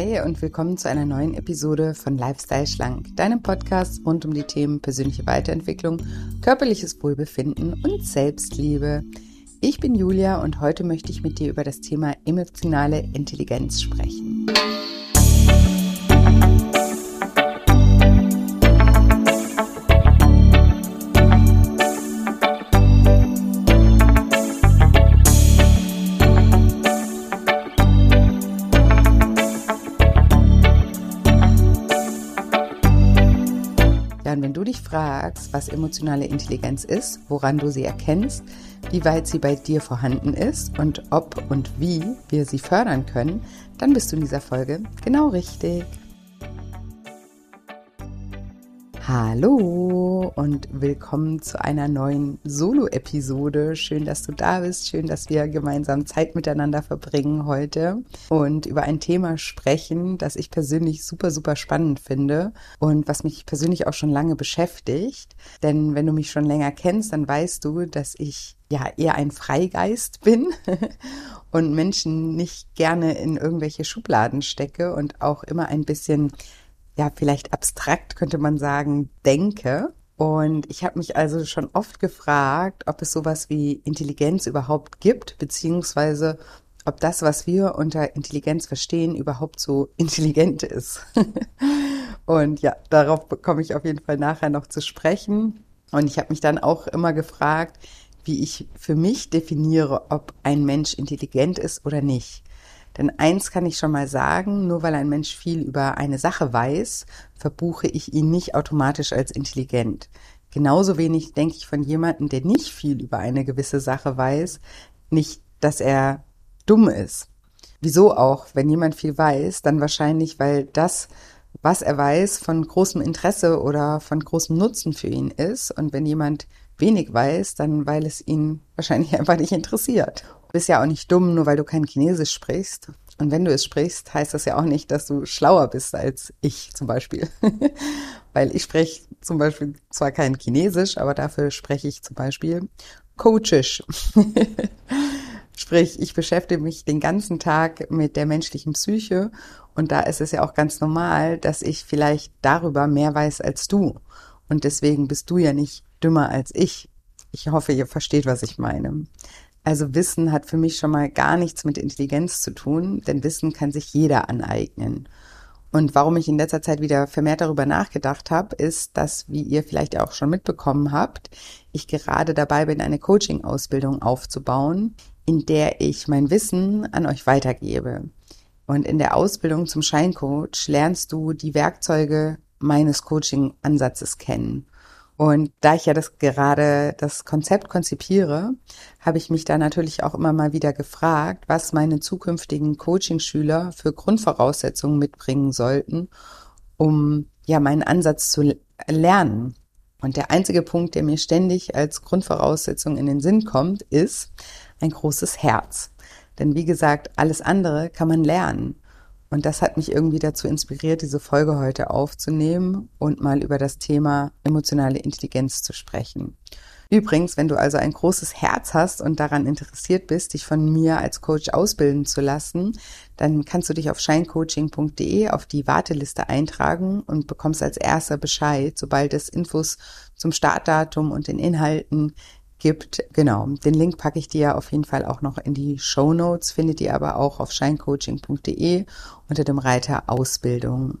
Hi und willkommen zu einer neuen Episode von Lifestyle Schlank, deinem Podcast rund um die Themen persönliche Weiterentwicklung, körperliches Wohlbefinden und Selbstliebe. Ich bin Julia und heute möchte ich mit dir über das Thema emotionale Intelligenz sprechen. Fragst, was emotionale Intelligenz ist, woran du sie erkennst, wie weit sie bei dir vorhanden ist und ob und wie wir sie fördern können, dann bist du in dieser Folge genau richtig. Hallo und willkommen zu einer neuen Solo-Episode. Schön, dass du da bist. Schön, dass wir gemeinsam Zeit miteinander verbringen heute und über ein Thema sprechen, das ich persönlich super, super spannend finde und was mich persönlich auch schon lange beschäftigt. Denn wenn du mich schon länger kennst, dann weißt du, dass ich ja eher ein Freigeist bin und Menschen nicht gerne in irgendwelche Schubladen stecke und auch immer ein bisschen ja, vielleicht abstrakt könnte man sagen, denke. Und ich habe mich also schon oft gefragt, ob es sowas wie Intelligenz überhaupt gibt, beziehungsweise ob das, was wir unter Intelligenz verstehen, überhaupt so intelligent ist. und ja, darauf komme ich auf jeden Fall nachher noch zu sprechen. Und ich habe mich dann auch immer gefragt, wie ich für mich definiere, ob ein Mensch intelligent ist oder nicht. Denn eins kann ich schon mal sagen, nur weil ein Mensch viel über eine Sache weiß, verbuche ich ihn nicht automatisch als intelligent. Genauso wenig denke ich von jemandem, der nicht viel über eine gewisse Sache weiß, nicht, dass er dumm ist. Wieso auch? Wenn jemand viel weiß, dann wahrscheinlich, weil das, was er weiß, von großem Interesse oder von großem Nutzen für ihn ist. Und wenn jemand wenig weiß, dann weil es ihn wahrscheinlich einfach nicht interessiert. Du bist ja auch nicht dumm, nur weil du kein Chinesisch sprichst. Und wenn du es sprichst, heißt das ja auch nicht, dass du schlauer bist als ich zum Beispiel. weil ich spreche zum Beispiel zwar kein Chinesisch, aber dafür spreche ich zum Beispiel Coachisch. Sprich, ich beschäftige mich den ganzen Tag mit der menschlichen Psyche und da ist es ja auch ganz normal, dass ich vielleicht darüber mehr weiß als du. Und deswegen bist du ja nicht dümmer als ich. Ich hoffe, ihr versteht, was ich meine. Also Wissen hat für mich schon mal gar nichts mit Intelligenz zu tun, denn Wissen kann sich jeder aneignen. Und warum ich in letzter Zeit wieder vermehrt darüber nachgedacht habe, ist, dass, wie ihr vielleicht auch schon mitbekommen habt, ich gerade dabei bin, eine Coaching-Ausbildung aufzubauen, in der ich mein Wissen an euch weitergebe. Und in der Ausbildung zum Scheincoach lernst du die Werkzeuge meines Coaching-Ansatzes kennen. Und da ich ja das gerade das Konzept konzipiere, habe ich mich da natürlich auch immer mal wieder gefragt, was meine zukünftigen Coaching-Schüler für Grundvoraussetzungen mitbringen sollten, um ja meinen Ansatz zu lernen. Und der einzige Punkt, der mir ständig als Grundvoraussetzung in den Sinn kommt, ist ein großes Herz. Denn wie gesagt, alles andere kann man lernen. Und das hat mich irgendwie dazu inspiriert, diese Folge heute aufzunehmen und mal über das Thema emotionale Intelligenz zu sprechen. Übrigens, wenn du also ein großes Herz hast und daran interessiert bist, dich von mir als Coach ausbilden zu lassen, dann kannst du dich auf shinecoaching.de auf die Warteliste eintragen und bekommst als erster Bescheid, sobald es Infos zum Startdatum und den Inhalten gibt. Genau, den Link packe ich dir auf jeden Fall auch noch in die Show Notes, findet ihr aber auch auf shinecoaching.de unter dem Reiter Ausbildung.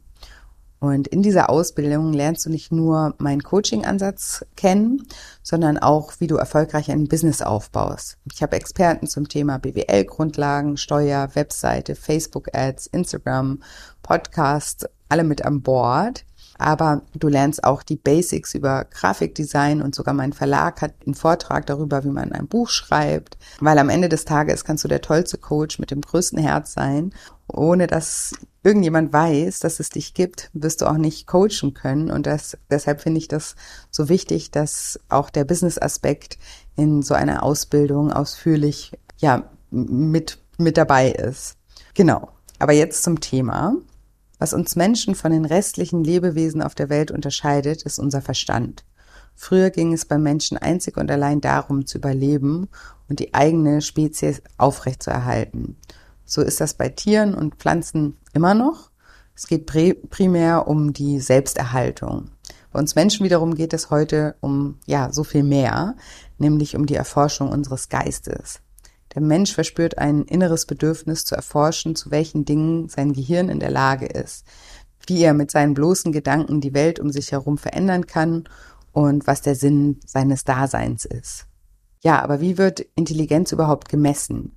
Und in dieser Ausbildung lernst du nicht nur meinen Coaching-Ansatz kennen, sondern auch, wie du erfolgreich ein Business aufbaust. Ich habe Experten zum Thema BWL-Grundlagen, Steuer, Webseite, Facebook-Ads, Instagram, Podcast, alle mit an Bord aber du lernst auch die Basics über Grafikdesign und sogar mein Verlag hat einen Vortrag darüber, wie man ein Buch schreibt, weil am Ende des Tages kannst du der tollste Coach mit dem größten Herz sein. Ohne dass irgendjemand weiß, dass es dich gibt, wirst du auch nicht coachen können. Und das, deshalb finde ich das so wichtig, dass auch der Business-Aspekt in so einer Ausbildung ausführlich, ja, mit, mit dabei ist. Genau. Aber jetzt zum Thema. Was uns Menschen von den restlichen Lebewesen auf der Welt unterscheidet, ist unser Verstand. Früher ging es beim Menschen einzig und allein darum, zu überleben und die eigene Spezies aufrechtzuerhalten. So ist das bei Tieren und Pflanzen immer noch. Es geht primär um die Selbsterhaltung. Bei uns Menschen wiederum geht es heute um, ja, so viel mehr, nämlich um die Erforschung unseres Geistes. Der Mensch verspürt ein inneres Bedürfnis zu erforschen, zu welchen Dingen sein Gehirn in der Lage ist, wie er mit seinen bloßen Gedanken die Welt um sich herum verändern kann und was der Sinn seines Daseins ist. Ja, aber wie wird Intelligenz überhaupt gemessen?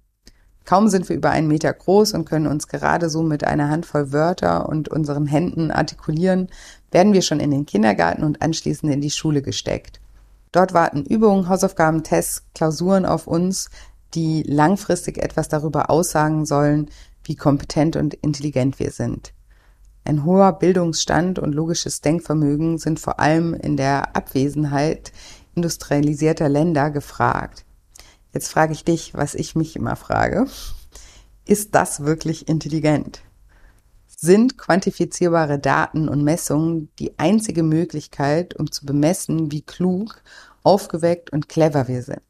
Kaum sind wir über einen Meter groß und können uns gerade so mit einer Handvoll Wörter und unseren Händen artikulieren, werden wir schon in den Kindergarten und anschließend in die Schule gesteckt. Dort warten Übungen, Hausaufgaben, Tests, Klausuren auf uns, die langfristig etwas darüber aussagen sollen, wie kompetent und intelligent wir sind. Ein hoher Bildungsstand und logisches Denkvermögen sind vor allem in der Abwesenheit industrialisierter Länder gefragt. Jetzt frage ich dich, was ich mich immer frage. Ist das wirklich intelligent? Sind quantifizierbare Daten und Messungen die einzige Möglichkeit, um zu bemessen, wie klug, aufgeweckt und clever wir sind?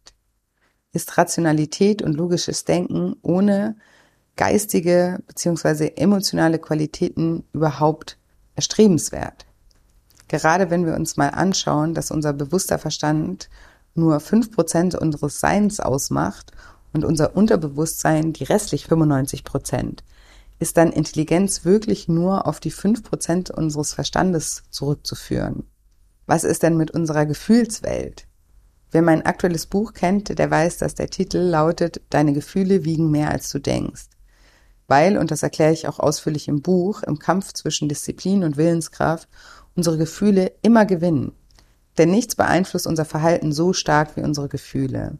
Ist Rationalität und logisches Denken ohne geistige bzw. emotionale Qualitäten überhaupt erstrebenswert? Gerade wenn wir uns mal anschauen, dass unser bewusster Verstand nur fünf Prozent unseres Seins ausmacht und unser Unterbewusstsein die restlich 95 Prozent, ist dann Intelligenz wirklich nur auf die fünf Prozent unseres Verstandes zurückzuführen? Was ist denn mit unserer Gefühlswelt? Wer mein aktuelles Buch kennt, der weiß, dass der Titel lautet Deine Gefühle wiegen mehr als du denkst. Weil, und das erkläre ich auch ausführlich im Buch, im Kampf zwischen Disziplin und Willenskraft unsere Gefühle immer gewinnen. Denn nichts beeinflusst unser Verhalten so stark wie unsere Gefühle.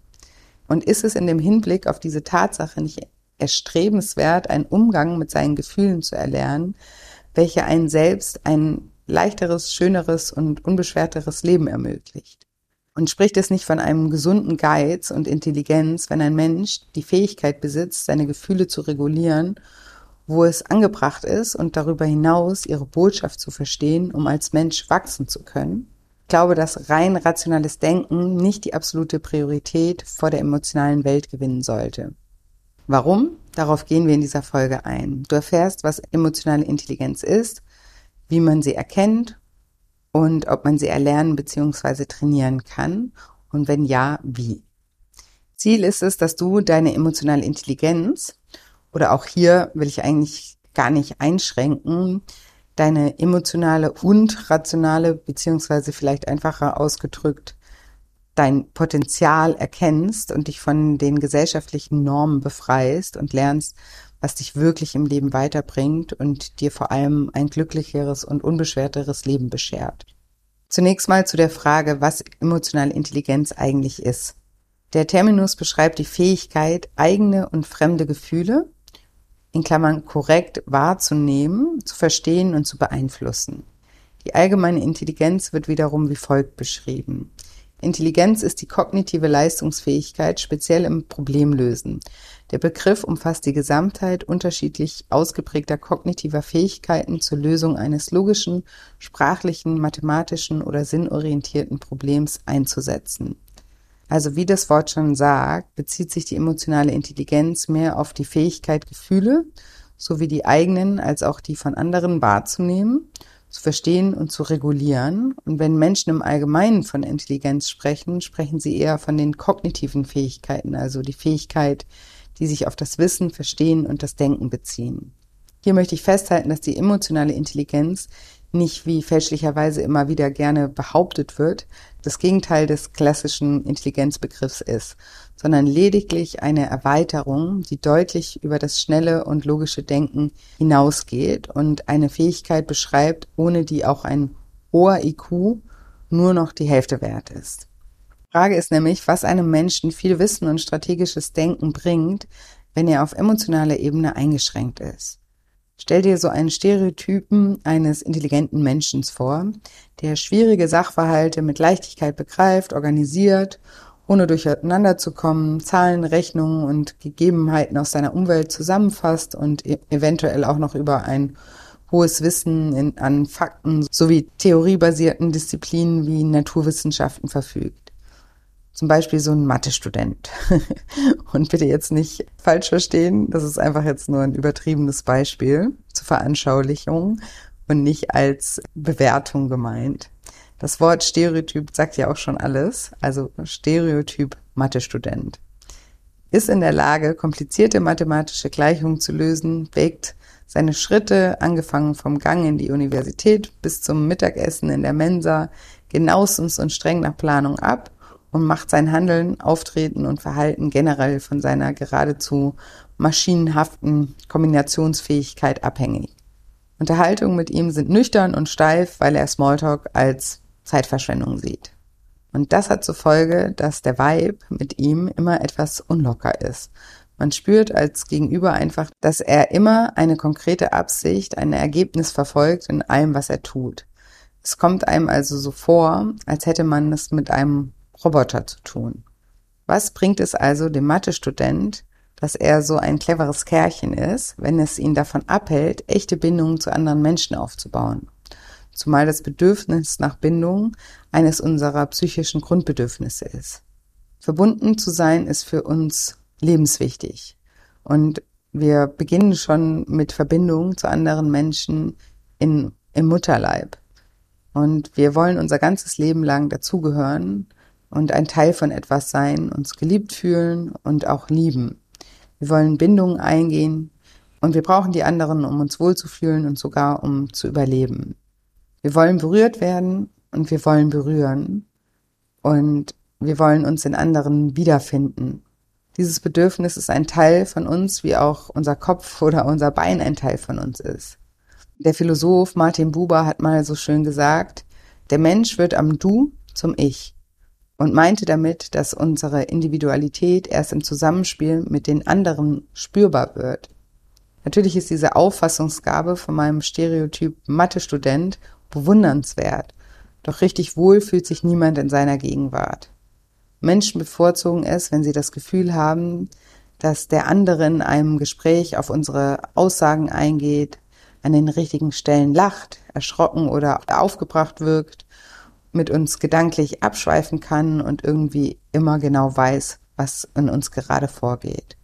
Und ist es in dem Hinblick auf diese Tatsache nicht erstrebenswert, einen Umgang mit seinen Gefühlen zu erlernen, welcher einen selbst ein leichteres, schöneres und unbeschwerteres Leben ermöglicht? Und spricht es nicht von einem gesunden Geiz und Intelligenz, wenn ein Mensch die Fähigkeit besitzt, seine Gefühle zu regulieren, wo es angebracht ist und darüber hinaus ihre Botschaft zu verstehen, um als Mensch wachsen zu können? glaube, dass rein rationales Denken nicht die absolute Priorität vor der emotionalen Welt gewinnen sollte. Warum? Darauf gehen wir in dieser Folge ein. Du erfährst, was emotionale Intelligenz ist, wie man sie erkennt und ob man sie erlernen bzw. trainieren kann und wenn ja, wie. Ziel ist es, dass du deine emotionale Intelligenz oder auch hier will ich eigentlich gar nicht einschränken, deine emotionale und rationale, beziehungsweise vielleicht einfacher ausgedrückt, dein Potenzial erkennst und dich von den gesellschaftlichen Normen befreist und lernst, was dich wirklich im Leben weiterbringt und dir vor allem ein glücklicheres und unbeschwerteres Leben beschert. Zunächst mal zu der Frage, was emotionale Intelligenz eigentlich ist. Der Terminus beschreibt die Fähigkeit, eigene und fremde Gefühle, in Klammern korrekt wahrzunehmen, zu verstehen und zu beeinflussen. Die allgemeine Intelligenz wird wiederum wie folgt beschrieben. Intelligenz ist die kognitive Leistungsfähigkeit, speziell im Problemlösen. Der Begriff umfasst die Gesamtheit unterschiedlich ausgeprägter kognitiver Fähigkeiten zur Lösung eines logischen, sprachlichen, mathematischen oder sinnorientierten Problems einzusetzen. Also wie das Wort schon sagt, bezieht sich die emotionale Intelligenz mehr auf die Fähigkeit, Gefühle sowie die eigenen als auch die von anderen wahrzunehmen, zu verstehen und zu regulieren. Und wenn Menschen im Allgemeinen von Intelligenz sprechen, sprechen sie eher von den kognitiven Fähigkeiten, also die Fähigkeit, die sich auf das Wissen, Verstehen und das Denken beziehen. Hier möchte ich festhalten, dass die emotionale Intelligenz nicht, wie fälschlicherweise immer wieder gerne behauptet wird, das Gegenteil des klassischen Intelligenzbegriffs ist, sondern lediglich eine Erweiterung, die deutlich über das schnelle und logische Denken hinausgeht und eine Fähigkeit beschreibt, ohne die auch ein hoher IQ nur noch die Hälfte wert ist. Frage ist nämlich, was einem Menschen viel Wissen und strategisches Denken bringt, wenn er auf emotionaler Ebene eingeschränkt ist. Stell dir so einen Stereotypen eines intelligenten Menschen vor, der schwierige Sachverhalte mit Leichtigkeit begreift, organisiert, ohne durcheinander zu kommen, Zahlen, Rechnungen und Gegebenheiten aus seiner Umwelt zusammenfasst und e eventuell auch noch über ein hohes Wissen in, an Fakten sowie theoriebasierten Disziplinen wie Naturwissenschaften verfügt. Zum Beispiel so ein Mathe-Student. Und bitte jetzt nicht falsch verstehen, das ist einfach jetzt nur ein übertriebenes Beispiel zur Veranschaulichung und nicht als Bewertung gemeint. Das Wort Stereotyp sagt ja auch schon alles, also Stereotyp Mathe-Student. Ist in der Lage, komplizierte mathematische Gleichungen zu lösen, wägt seine Schritte, angefangen vom Gang in die Universität bis zum Mittagessen in der Mensa, genauestens und streng nach Planung ab und macht sein Handeln, Auftreten und Verhalten generell von seiner geradezu maschinenhaften Kombinationsfähigkeit abhängig. Unterhaltungen mit ihm sind nüchtern und steif, weil er Smalltalk als Zeitverschwendung sieht. Und das hat zur Folge, dass der Vibe mit ihm immer etwas unlocker ist. Man spürt als Gegenüber einfach, dass er immer eine konkrete Absicht, ein Ergebnis verfolgt in allem, was er tut. Es kommt einem also so vor, als hätte man es mit einem Roboter zu tun. Was bringt es also dem Mathestudent, dass er so ein cleveres Kerlchen ist, wenn es ihn davon abhält, echte Bindungen zu anderen Menschen aufzubauen? Zumal das Bedürfnis nach Bindung eines unserer psychischen Grundbedürfnisse ist. Verbunden zu sein ist für uns lebenswichtig. Und wir beginnen schon mit Verbindung zu anderen Menschen in, im Mutterleib. Und wir wollen unser ganzes Leben lang dazugehören und ein Teil von etwas sein, uns geliebt fühlen und auch lieben. Wir wollen Bindungen eingehen und wir brauchen die anderen, um uns wohlzufühlen und sogar um zu überleben. Wir wollen berührt werden und wir wollen berühren und wir wollen uns in anderen wiederfinden. Dieses Bedürfnis ist ein Teil von uns, wie auch unser Kopf oder unser Bein ein Teil von uns ist. Der Philosoph Martin Buber hat mal so schön gesagt, der Mensch wird am Du zum Ich und meinte damit, dass unsere Individualität erst im Zusammenspiel mit den anderen spürbar wird. Natürlich ist diese Auffassungsgabe von meinem Stereotyp Mathe-Student bewundernswert, doch richtig wohl fühlt sich niemand in seiner Gegenwart. Menschen bevorzugen es, wenn sie das Gefühl haben, dass der andere in einem Gespräch auf unsere Aussagen eingeht, an den richtigen Stellen lacht, erschrocken oder aufgebracht wirkt mit uns gedanklich abschweifen kann und irgendwie immer genau weiß, was in uns gerade vorgeht.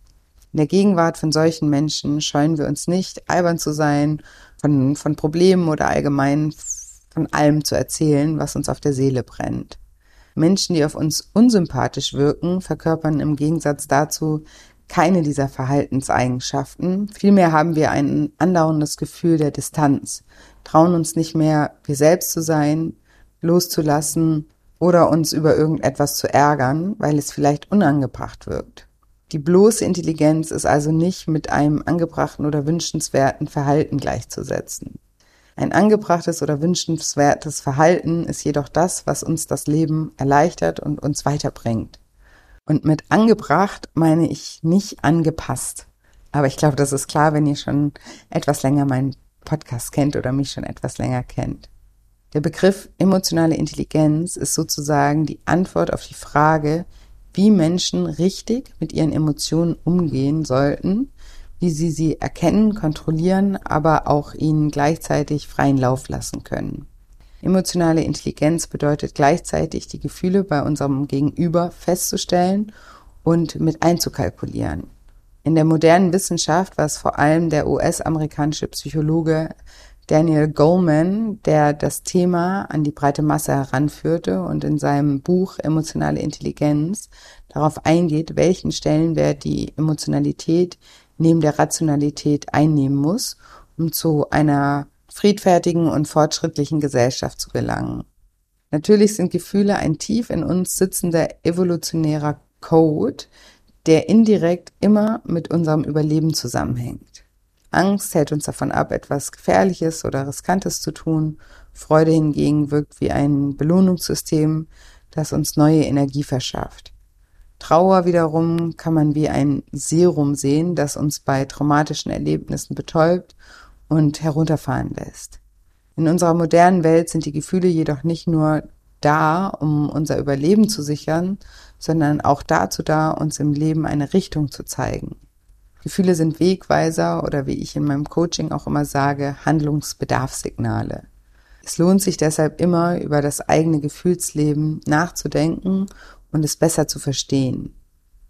In der Gegenwart von solchen Menschen scheuen wir uns nicht, albern zu sein, von, von Problemen oder allgemein von allem zu erzählen, was uns auf der Seele brennt. Menschen, die auf uns unsympathisch wirken, verkörpern im Gegensatz dazu keine dieser Verhaltenseigenschaften. Vielmehr haben wir ein andauerndes Gefühl der Distanz, trauen uns nicht mehr, wir selbst zu sein, loszulassen oder uns über irgendetwas zu ärgern, weil es vielleicht unangebracht wirkt. Die bloße Intelligenz ist also nicht mit einem angebrachten oder wünschenswerten Verhalten gleichzusetzen. Ein angebrachtes oder wünschenswertes Verhalten ist jedoch das, was uns das Leben erleichtert und uns weiterbringt. Und mit angebracht meine ich nicht angepasst. Aber ich glaube, das ist klar, wenn ihr schon etwas länger meinen Podcast kennt oder mich schon etwas länger kennt. Der Begriff emotionale Intelligenz ist sozusagen die Antwort auf die Frage, wie Menschen richtig mit ihren Emotionen umgehen sollten, wie sie sie erkennen, kontrollieren, aber auch ihnen gleichzeitig freien Lauf lassen können. Emotionale Intelligenz bedeutet gleichzeitig die Gefühle bei unserem Gegenüber festzustellen und mit einzukalkulieren. In der modernen Wissenschaft war es vor allem der US-amerikanische Psychologe Daniel Goleman, der das Thema an die breite Masse heranführte und in seinem Buch Emotionale Intelligenz darauf eingeht, welchen Stellenwert die Emotionalität neben der Rationalität einnehmen muss, um zu einer friedfertigen und fortschrittlichen Gesellschaft zu gelangen. Natürlich sind Gefühle ein tief in uns sitzender evolutionärer Code, der indirekt immer mit unserem Überleben zusammenhängt. Angst hält uns davon ab, etwas Gefährliches oder Riskantes zu tun. Freude hingegen wirkt wie ein Belohnungssystem, das uns neue Energie verschafft. Trauer wiederum kann man wie ein Serum sehen, das uns bei traumatischen Erlebnissen betäubt und herunterfahren lässt. In unserer modernen Welt sind die Gefühle jedoch nicht nur da, um unser Überleben zu sichern, sondern auch dazu da, uns im Leben eine Richtung zu zeigen. Gefühle sind Wegweiser oder wie ich in meinem Coaching auch immer sage, Handlungsbedarfssignale. Es lohnt sich deshalb immer, über das eigene Gefühlsleben nachzudenken und es besser zu verstehen.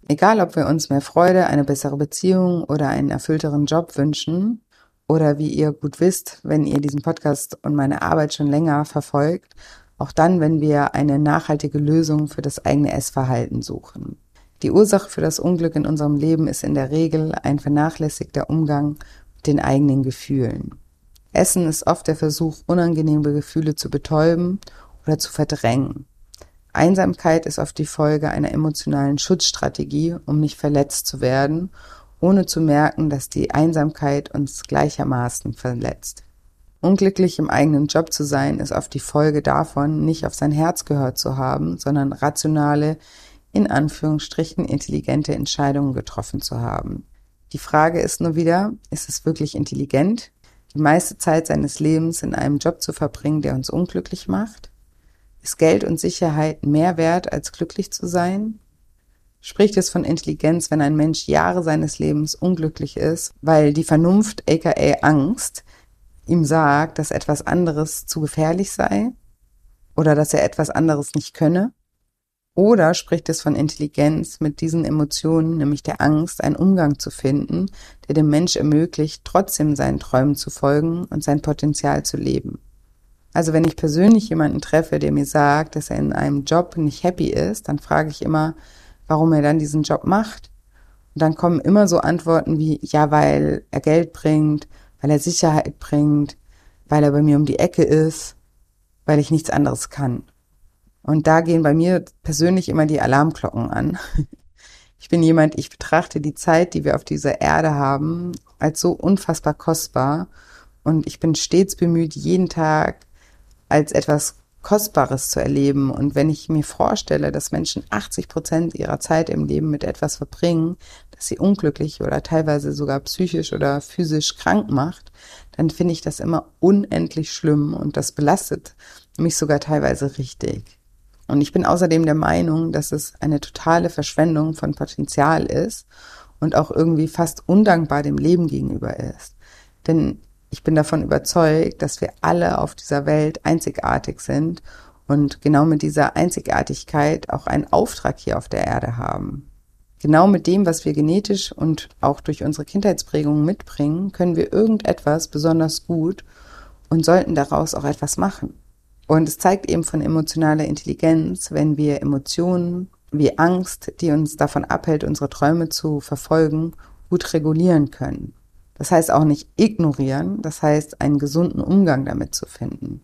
Egal, ob wir uns mehr Freude, eine bessere Beziehung oder einen erfüllteren Job wünschen, oder wie ihr gut wisst, wenn ihr diesen Podcast und meine Arbeit schon länger verfolgt, auch dann, wenn wir eine nachhaltige Lösung für das eigene Essverhalten suchen. Die Ursache für das Unglück in unserem Leben ist in der Regel ein vernachlässigter Umgang mit den eigenen Gefühlen. Essen ist oft der Versuch, unangenehme Gefühle zu betäuben oder zu verdrängen. Einsamkeit ist oft die Folge einer emotionalen Schutzstrategie, um nicht verletzt zu werden ohne zu merken, dass die Einsamkeit uns gleichermaßen verletzt. Unglücklich im eigenen Job zu sein, ist oft die Folge davon, nicht auf sein Herz gehört zu haben, sondern rationale, in Anführungsstrichen intelligente Entscheidungen getroffen zu haben. Die Frage ist nur wieder, ist es wirklich intelligent, die meiste Zeit seines Lebens in einem Job zu verbringen, der uns unglücklich macht? Ist Geld und Sicherheit mehr wert, als glücklich zu sein? spricht es von Intelligenz, wenn ein Mensch Jahre seines Lebens unglücklich ist, weil die Vernunft, aka Angst, ihm sagt, dass etwas anderes zu gefährlich sei oder dass er etwas anderes nicht könne? Oder spricht es von Intelligenz, mit diesen Emotionen, nämlich der Angst, einen Umgang zu finden, der dem Mensch ermöglicht, trotzdem seinen Träumen zu folgen und sein Potenzial zu leben? Also wenn ich persönlich jemanden treffe, der mir sagt, dass er in einem Job nicht happy ist, dann frage ich immer, warum er dann diesen Job macht. Und dann kommen immer so Antworten wie, ja, weil er Geld bringt, weil er Sicherheit bringt, weil er bei mir um die Ecke ist, weil ich nichts anderes kann. Und da gehen bei mir persönlich immer die Alarmglocken an. Ich bin jemand, ich betrachte die Zeit, die wir auf dieser Erde haben, als so unfassbar kostbar. Und ich bin stets bemüht, jeden Tag als etwas Kostbares zu erleben. Und wenn ich mir vorstelle, dass Menschen 80 Prozent ihrer Zeit im Leben mit etwas verbringen, das sie unglücklich oder teilweise sogar psychisch oder physisch krank macht, dann finde ich das immer unendlich schlimm und das belastet mich sogar teilweise richtig. Und ich bin außerdem der Meinung, dass es eine totale Verschwendung von Potenzial ist und auch irgendwie fast undankbar dem Leben gegenüber ist. Denn ich bin davon überzeugt, dass wir alle auf dieser Welt einzigartig sind und genau mit dieser Einzigartigkeit auch einen Auftrag hier auf der Erde haben. Genau mit dem, was wir genetisch und auch durch unsere Kindheitsprägungen mitbringen, können wir irgendetwas besonders gut und sollten daraus auch etwas machen. Und es zeigt eben von emotionaler Intelligenz, wenn wir Emotionen wie Angst, die uns davon abhält, unsere Träume zu verfolgen, gut regulieren können. Das heißt auch nicht ignorieren, das heißt einen gesunden Umgang damit zu finden.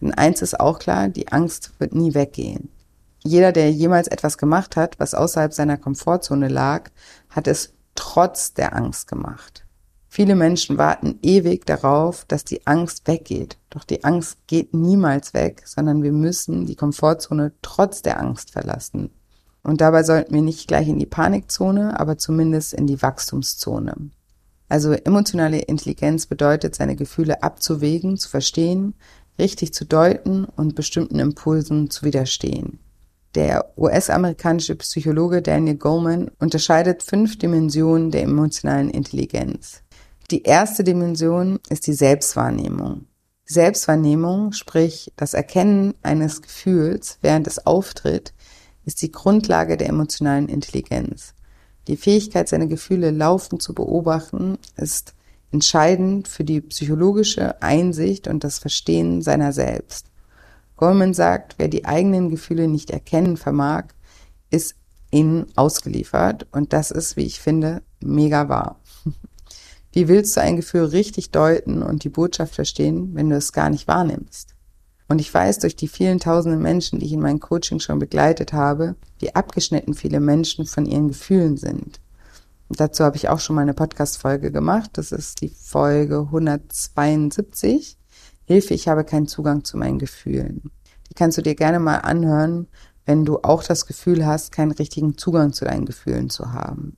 Denn eins ist auch klar, die Angst wird nie weggehen. Jeder, der jemals etwas gemacht hat, was außerhalb seiner Komfortzone lag, hat es trotz der Angst gemacht. Viele Menschen warten ewig darauf, dass die Angst weggeht. Doch die Angst geht niemals weg, sondern wir müssen die Komfortzone trotz der Angst verlassen. Und dabei sollten wir nicht gleich in die Panikzone, aber zumindest in die Wachstumszone. Also emotionale Intelligenz bedeutet, seine Gefühle abzuwägen, zu verstehen, richtig zu deuten und bestimmten Impulsen zu widerstehen. Der US-amerikanische Psychologe Daniel Goleman unterscheidet fünf Dimensionen der emotionalen Intelligenz. Die erste Dimension ist die Selbstwahrnehmung. Selbstwahrnehmung, sprich das Erkennen eines Gefühls, während es auftritt, ist die Grundlage der emotionalen Intelligenz. Die Fähigkeit, seine Gefühle laufend zu beobachten, ist entscheidend für die psychologische Einsicht und das Verstehen seiner selbst. Goldman sagt, wer die eigenen Gefühle nicht erkennen vermag, ist ihnen ausgeliefert und das ist, wie ich finde, mega wahr. Wie willst du ein Gefühl richtig deuten und die Botschaft verstehen, wenn du es gar nicht wahrnimmst? Und ich weiß durch die vielen tausenden Menschen, die ich in meinem Coaching schon begleitet habe, wie abgeschnitten viele Menschen von ihren Gefühlen sind. Und dazu habe ich auch schon mal eine Podcast-Folge gemacht. Das ist die Folge 172. Hilfe, ich habe keinen Zugang zu meinen Gefühlen. Die kannst du dir gerne mal anhören, wenn du auch das Gefühl hast, keinen richtigen Zugang zu deinen Gefühlen zu haben.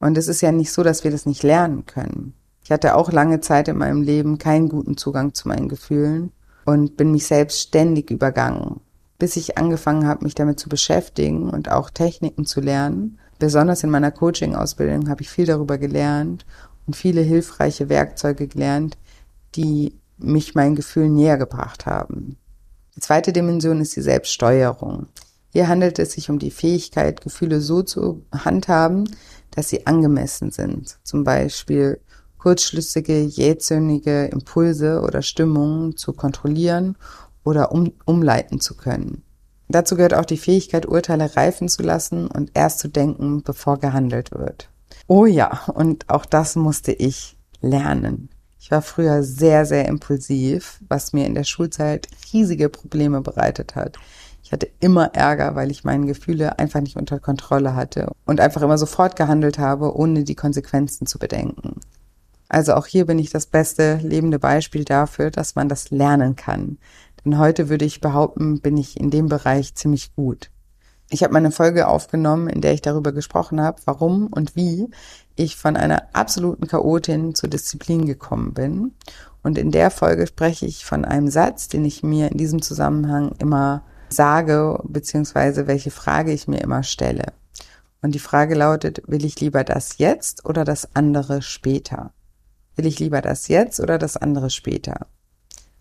Und es ist ja nicht so, dass wir das nicht lernen können. Ich hatte auch lange Zeit in meinem Leben keinen guten Zugang zu meinen Gefühlen und bin mich selbst ständig übergangen, bis ich angefangen habe, mich damit zu beschäftigen und auch Techniken zu lernen. Besonders in meiner Coaching-Ausbildung habe ich viel darüber gelernt und viele hilfreiche Werkzeuge gelernt, die mich meinen Gefühlen näher gebracht haben. Die zweite Dimension ist die Selbststeuerung. Hier handelt es sich um die Fähigkeit, Gefühle so zu handhaben, dass sie angemessen sind. Zum Beispiel kurzschlüssige, jähzornige Impulse oder Stimmungen zu kontrollieren oder um, umleiten zu können. Dazu gehört auch die Fähigkeit, Urteile reifen zu lassen und erst zu denken, bevor gehandelt wird. Oh ja, und auch das musste ich lernen. Ich war früher sehr, sehr impulsiv, was mir in der Schulzeit riesige Probleme bereitet hat. Ich hatte immer Ärger, weil ich meine Gefühle einfach nicht unter Kontrolle hatte und einfach immer sofort gehandelt habe, ohne die Konsequenzen zu bedenken. Also auch hier bin ich das beste lebende Beispiel dafür, dass man das lernen kann. Denn heute würde ich behaupten, bin ich in dem Bereich ziemlich gut. Ich habe meine Folge aufgenommen, in der ich darüber gesprochen habe, warum und wie ich von einer absoluten Chaotin zur Disziplin gekommen bin. Und in der Folge spreche ich von einem Satz, den ich mir in diesem Zusammenhang immer sage, beziehungsweise welche Frage ich mir immer stelle. Und die Frage lautet, will ich lieber das jetzt oder das andere später? Will ich lieber das jetzt oder das andere später?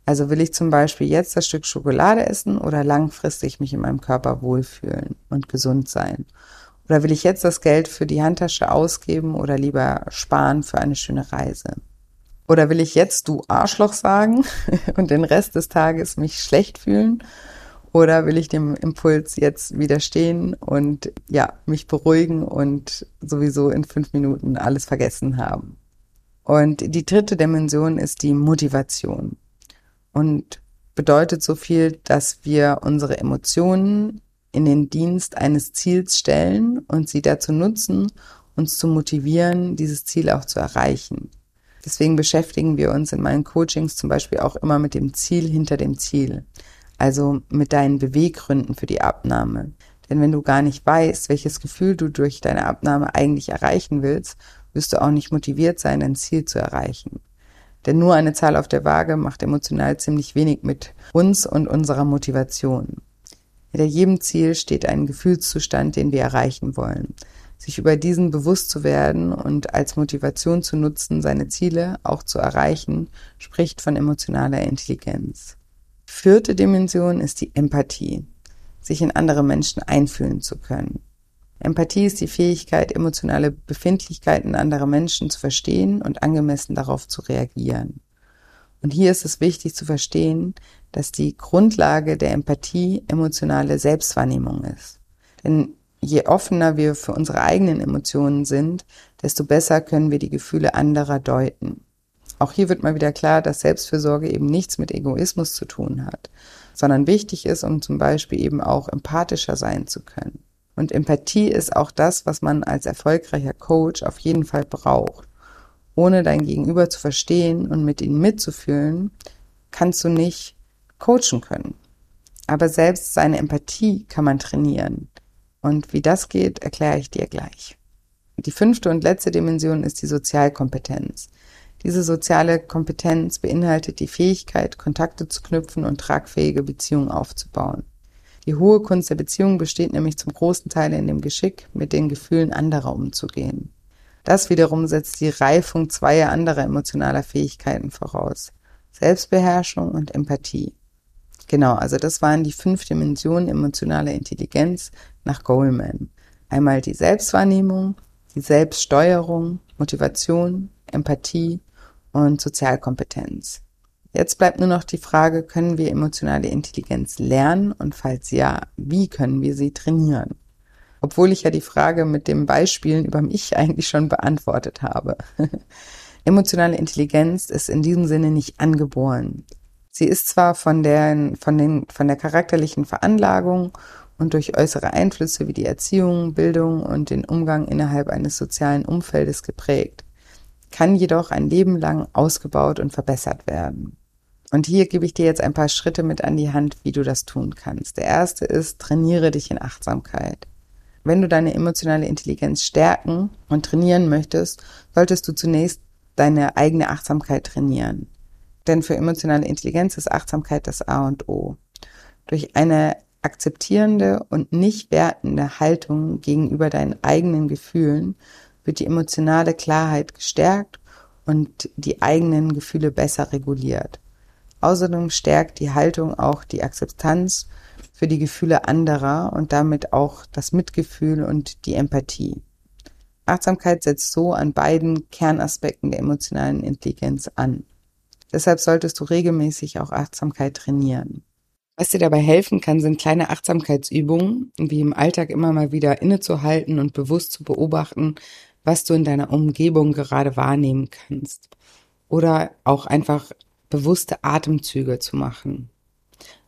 Also will ich zum Beispiel jetzt das Stück Schokolade essen oder langfristig mich in meinem Körper wohlfühlen und gesund sein? Oder will ich jetzt das Geld für die Handtasche ausgeben oder lieber sparen für eine schöne Reise? Oder will ich jetzt du Arschloch sagen und den Rest des Tages mich schlecht fühlen? Oder will ich dem Impuls jetzt widerstehen und ja, mich beruhigen und sowieso in fünf Minuten alles vergessen haben? Und die dritte Dimension ist die Motivation und bedeutet so viel, dass wir unsere Emotionen in den Dienst eines Ziels stellen und sie dazu nutzen, uns zu motivieren, dieses Ziel auch zu erreichen. Deswegen beschäftigen wir uns in meinen Coachings zum Beispiel auch immer mit dem Ziel hinter dem Ziel. Also mit deinen Beweggründen für die Abnahme. Denn wenn du gar nicht weißt, welches Gefühl du durch deine Abnahme eigentlich erreichen willst, wirst du auch nicht motiviert sein, dein Ziel zu erreichen. Denn nur eine Zahl auf der Waage macht emotional ziemlich wenig mit uns und unserer Motivation. Hinter jedem Ziel steht ein Gefühlszustand, den wir erreichen wollen. Sich über diesen bewusst zu werden und als Motivation zu nutzen, seine Ziele auch zu erreichen, spricht von emotionaler Intelligenz. Vierte Dimension ist die Empathie, sich in andere Menschen einfühlen zu können. Empathie ist die Fähigkeit, emotionale Befindlichkeiten anderer Menschen zu verstehen und angemessen darauf zu reagieren. Und hier ist es wichtig zu verstehen, dass die Grundlage der Empathie emotionale Selbstwahrnehmung ist. Denn je offener wir für unsere eigenen Emotionen sind, desto besser können wir die Gefühle anderer deuten. Auch hier wird mal wieder klar, dass Selbstfürsorge eben nichts mit Egoismus zu tun hat, sondern wichtig ist, um zum Beispiel eben auch empathischer sein zu können. Und Empathie ist auch das, was man als erfolgreicher Coach auf jeden Fall braucht. Ohne dein Gegenüber zu verstehen und mit ihm mitzufühlen, kannst du nicht coachen können. Aber selbst seine Empathie kann man trainieren. Und wie das geht, erkläre ich dir gleich. Die fünfte und letzte Dimension ist die Sozialkompetenz. Diese soziale Kompetenz beinhaltet die Fähigkeit, Kontakte zu knüpfen und tragfähige Beziehungen aufzubauen. Die hohe Kunst der Beziehung besteht nämlich zum großen Teil in dem Geschick, mit den Gefühlen anderer umzugehen. Das wiederum setzt die Reifung zweier anderer emotionaler Fähigkeiten voraus. Selbstbeherrschung und Empathie. Genau, also das waren die fünf Dimensionen emotionaler Intelligenz nach Goleman. Einmal die Selbstwahrnehmung, die Selbststeuerung, Motivation, Empathie und Sozialkompetenz. Jetzt bleibt nur noch die Frage, können wir emotionale Intelligenz lernen und falls ja, wie können wir sie trainieren? Obwohl ich ja die Frage mit dem Beispielen über mich eigentlich schon beantwortet habe. emotionale Intelligenz ist in diesem Sinne nicht angeboren. Sie ist zwar von der, von, den, von der charakterlichen Veranlagung und durch äußere Einflüsse wie die Erziehung, Bildung und den Umgang innerhalb eines sozialen Umfeldes geprägt, kann jedoch ein Leben lang ausgebaut und verbessert werden. Und hier gebe ich dir jetzt ein paar Schritte mit an die Hand, wie du das tun kannst. Der erste ist, trainiere dich in Achtsamkeit. Wenn du deine emotionale Intelligenz stärken und trainieren möchtest, solltest du zunächst deine eigene Achtsamkeit trainieren. Denn für emotionale Intelligenz ist Achtsamkeit das A und O. Durch eine akzeptierende und nicht wertende Haltung gegenüber deinen eigenen Gefühlen wird die emotionale Klarheit gestärkt und die eigenen Gefühle besser reguliert. Außerdem stärkt die Haltung auch die Akzeptanz für die Gefühle anderer und damit auch das Mitgefühl und die Empathie. Achtsamkeit setzt so an beiden Kernaspekten der emotionalen Intelligenz an. Deshalb solltest du regelmäßig auch Achtsamkeit trainieren. Was dir dabei helfen kann, sind kleine Achtsamkeitsübungen, wie im Alltag immer mal wieder innezuhalten und bewusst zu beobachten, was du in deiner Umgebung gerade wahrnehmen kannst. Oder auch einfach bewusste Atemzüge zu machen.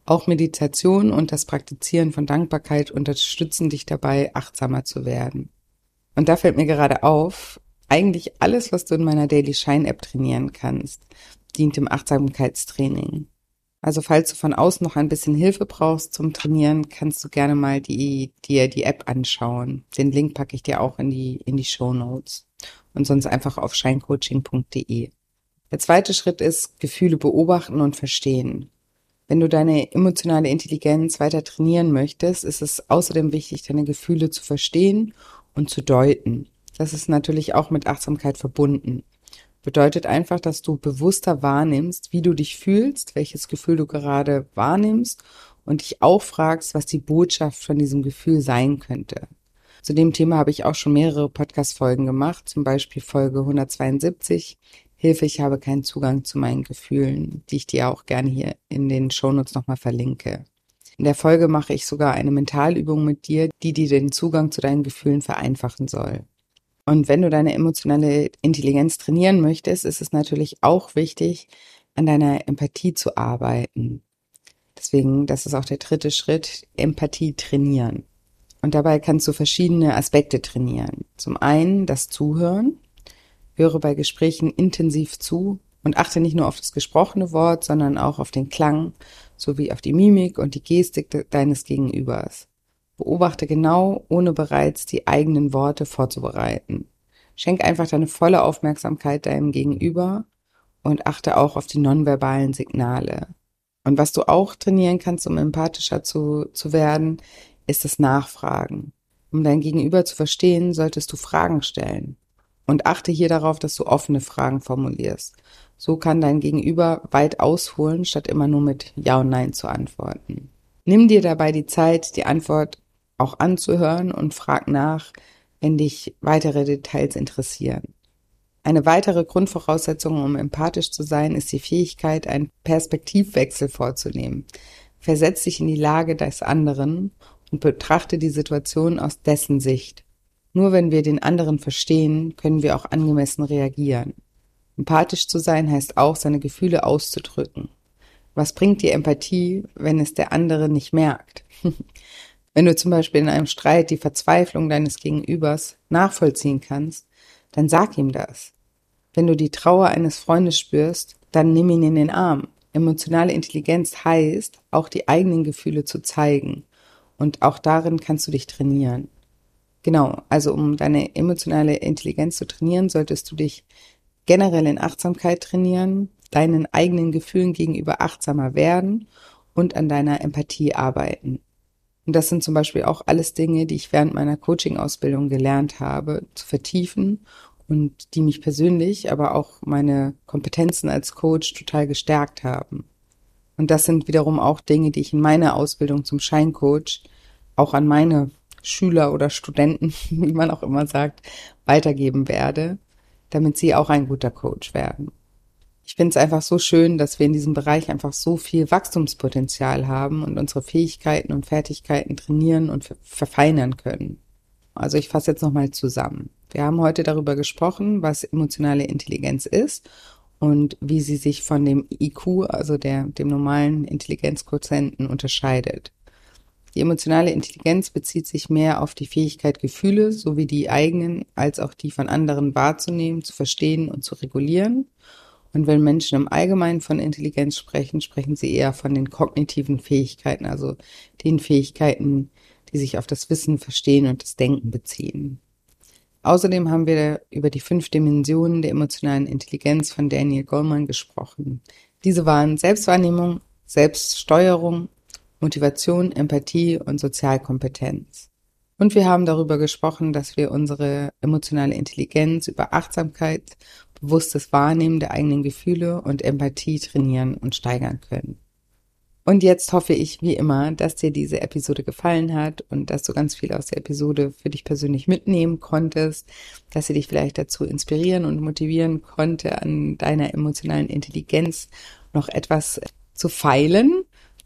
Auch Meditation und das Praktizieren von Dankbarkeit unterstützen dich dabei, achtsamer zu werden. Und da fällt mir gerade auf, eigentlich alles, was du in meiner Daily Shine App trainieren kannst, dient im Achtsamkeitstraining. Also falls du von außen noch ein bisschen Hilfe brauchst zum Trainieren, kannst du gerne mal die, dir die App anschauen. Den Link packe ich dir auch in die, in die Show Notes. Und sonst einfach auf shinecoaching.de. Der zweite Schritt ist Gefühle beobachten und verstehen. Wenn du deine emotionale Intelligenz weiter trainieren möchtest, ist es außerdem wichtig, deine Gefühle zu verstehen und zu deuten. Das ist natürlich auch mit Achtsamkeit verbunden. Bedeutet einfach, dass du bewusster wahrnimmst, wie du dich fühlst, welches Gefühl du gerade wahrnimmst und dich auch fragst, was die Botschaft von diesem Gefühl sein könnte. Zu dem Thema habe ich auch schon mehrere Podcast-Folgen gemacht, zum Beispiel Folge 172. Hilfe, ich habe keinen Zugang zu meinen Gefühlen, die ich dir auch gerne hier in den Shownotes nochmal verlinke. In der Folge mache ich sogar eine Mentalübung mit dir, die dir den Zugang zu deinen Gefühlen vereinfachen soll. Und wenn du deine emotionale Intelligenz trainieren möchtest, ist es natürlich auch wichtig, an deiner Empathie zu arbeiten. Deswegen, das ist auch der dritte Schritt, Empathie trainieren. Und dabei kannst du verschiedene Aspekte trainieren. Zum einen das Zuhören. Höre bei Gesprächen intensiv zu und achte nicht nur auf das gesprochene Wort, sondern auch auf den Klang sowie auf die Mimik und die Gestik deines Gegenübers. Beobachte genau, ohne bereits die eigenen Worte vorzubereiten. Schenk einfach deine volle Aufmerksamkeit deinem Gegenüber und achte auch auf die nonverbalen Signale. Und was du auch trainieren kannst, um empathischer zu, zu werden, ist das Nachfragen. Um dein Gegenüber zu verstehen, solltest du Fragen stellen. Und achte hier darauf, dass du offene Fragen formulierst. So kann dein Gegenüber weit ausholen, statt immer nur mit Ja und Nein zu antworten. Nimm dir dabei die Zeit, die Antwort auch anzuhören und frag nach, wenn dich weitere Details interessieren. Eine weitere Grundvoraussetzung, um empathisch zu sein, ist die Fähigkeit, einen Perspektivwechsel vorzunehmen. Versetz dich in die Lage des anderen und betrachte die Situation aus dessen Sicht. Nur wenn wir den anderen verstehen, können wir auch angemessen reagieren. Empathisch zu sein heißt auch, seine Gefühle auszudrücken. Was bringt dir Empathie, wenn es der andere nicht merkt? wenn du zum Beispiel in einem Streit die Verzweiflung deines Gegenübers nachvollziehen kannst, dann sag ihm das. Wenn du die Trauer eines Freundes spürst, dann nimm ihn in den Arm. Emotionale Intelligenz heißt, auch die eigenen Gefühle zu zeigen. Und auch darin kannst du dich trainieren. Genau, also um deine emotionale Intelligenz zu trainieren, solltest du dich generell in Achtsamkeit trainieren, deinen eigenen Gefühlen gegenüber achtsamer werden und an deiner Empathie arbeiten. Und das sind zum Beispiel auch alles Dinge, die ich während meiner Coaching-Ausbildung gelernt habe, zu vertiefen und die mich persönlich, aber auch meine Kompetenzen als Coach total gestärkt haben. Und das sind wiederum auch Dinge, die ich in meiner Ausbildung zum Scheincoach auch an meine Schüler oder Studenten, wie man auch immer sagt, weitergeben werde, damit sie auch ein guter Coach werden. Ich finde es einfach so schön, dass wir in diesem Bereich einfach so viel Wachstumspotenzial haben und unsere Fähigkeiten und Fertigkeiten trainieren und verfeinern können. Also ich fasse jetzt nochmal zusammen. Wir haben heute darüber gesprochen, was emotionale Intelligenz ist und wie sie sich von dem IQ, also der, dem normalen Intelligenzquotienten unterscheidet. Die emotionale Intelligenz bezieht sich mehr auf die Fähigkeit, Gefühle sowie die eigenen als auch die von anderen wahrzunehmen, zu verstehen und zu regulieren. Und wenn Menschen im Allgemeinen von Intelligenz sprechen, sprechen sie eher von den kognitiven Fähigkeiten, also den Fähigkeiten, die sich auf das Wissen, Verstehen und das Denken beziehen. Außerdem haben wir über die fünf Dimensionen der emotionalen Intelligenz von Daniel Goleman gesprochen. Diese waren Selbstwahrnehmung, Selbststeuerung, Motivation, Empathie und Sozialkompetenz. Und wir haben darüber gesprochen, dass wir unsere emotionale Intelligenz über Achtsamkeit, bewusstes Wahrnehmen der eigenen Gefühle und Empathie trainieren und steigern können. Und jetzt hoffe ich, wie immer, dass dir diese Episode gefallen hat und dass du ganz viel aus der Episode für dich persönlich mitnehmen konntest, dass sie dich vielleicht dazu inspirieren und motivieren konnte, an deiner emotionalen Intelligenz noch etwas zu feilen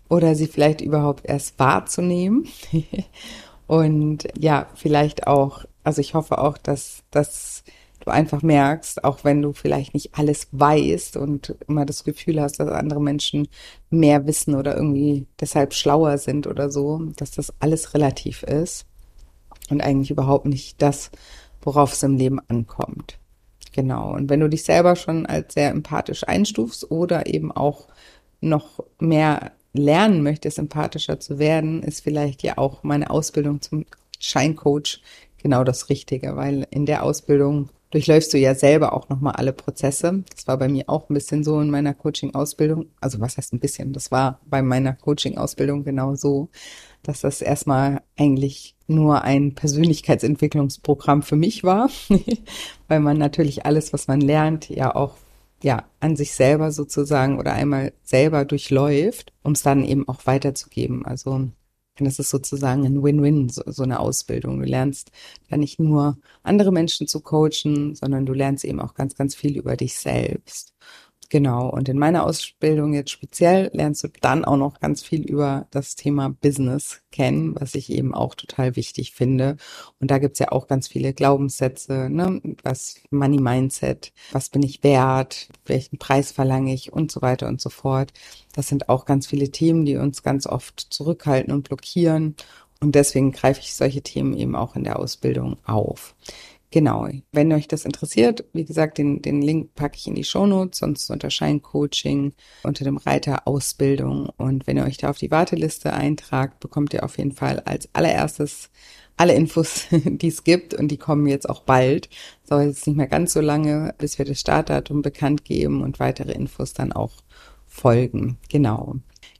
oder sie vielleicht überhaupt erst wahrzunehmen. und ja, vielleicht auch, also ich hoffe auch, dass das du einfach merkst, auch wenn du vielleicht nicht alles weißt und immer das Gefühl hast, dass andere Menschen mehr wissen oder irgendwie deshalb schlauer sind oder so, dass das alles relativ ist und eigentlich überhaupt nicht das, worauf es im Leben ankommt. Genau. Und wenn du dich selber schon als sehr empathisch einstufst oder eben auch noch mehr lernen möchtest, empathischer zu werden, ist vielleicht ja auch meine Ausbildung zum Scheincoach genau das Richtige, weil in der Ausbildung durchläufst du ja selber auch nochmal alle Prozesse. Das war bei mir auch ein bisschen so in meiner Coaching-Ausbildung. Also was heißt ein bisschen? Das war bei meiner Coaching-Ausbildung genau so, dass das erstmal eigentlich nur ein Persönlichkeitsentwicklungsprogramm für mich war, weil man natürlich alles, was man lernt, ja auch ja, an sich selber sozusagen oder einmal selber durchläuft, um es dann eben auch weiterzugeben. Also das ist sozusagen ein Win-Win, so, so eine Ausbildung. Du lernst ja nicht nur andere Menschen zu coachen, sondern du lernst eben auch ganz, ganz viel über dich selbst. Genau. Und in meiner Ausbildung jetzt speziell lernst du dann auch noch ganz viel über das Thema Business kennen, was ich eben auch total wichtig finde. Und da gibt's ja auch ganz viele Glaubenssätze, ne? Was Money Mindset, was bin ich wert, welchen Preis verlange ich und so weiter und so fort. Das sind auch ganz viele Themen, die uns ganz oft zurückhalten und blockieren. Und deswegen greife ich solche Themen eben auch in der Ausbildung auf. Genau. Wenn euch das interessiert, wie gesagt, den, den Link packe ich in die Show Notes, sonst unter Scheincoaching unter dem Reiter Ausbildung. Und wenn ihr euch da auf die Warteliste eintragt, bekommt ihr auf jeden Fall als allererstes alle Infos, die es gibt und die kommen jetzt auch bald. Soll jetzt nicht mehr ganz so lange, bis wir das Startdatum bekannt geben und weitere Infos dann auch folgen. Genau.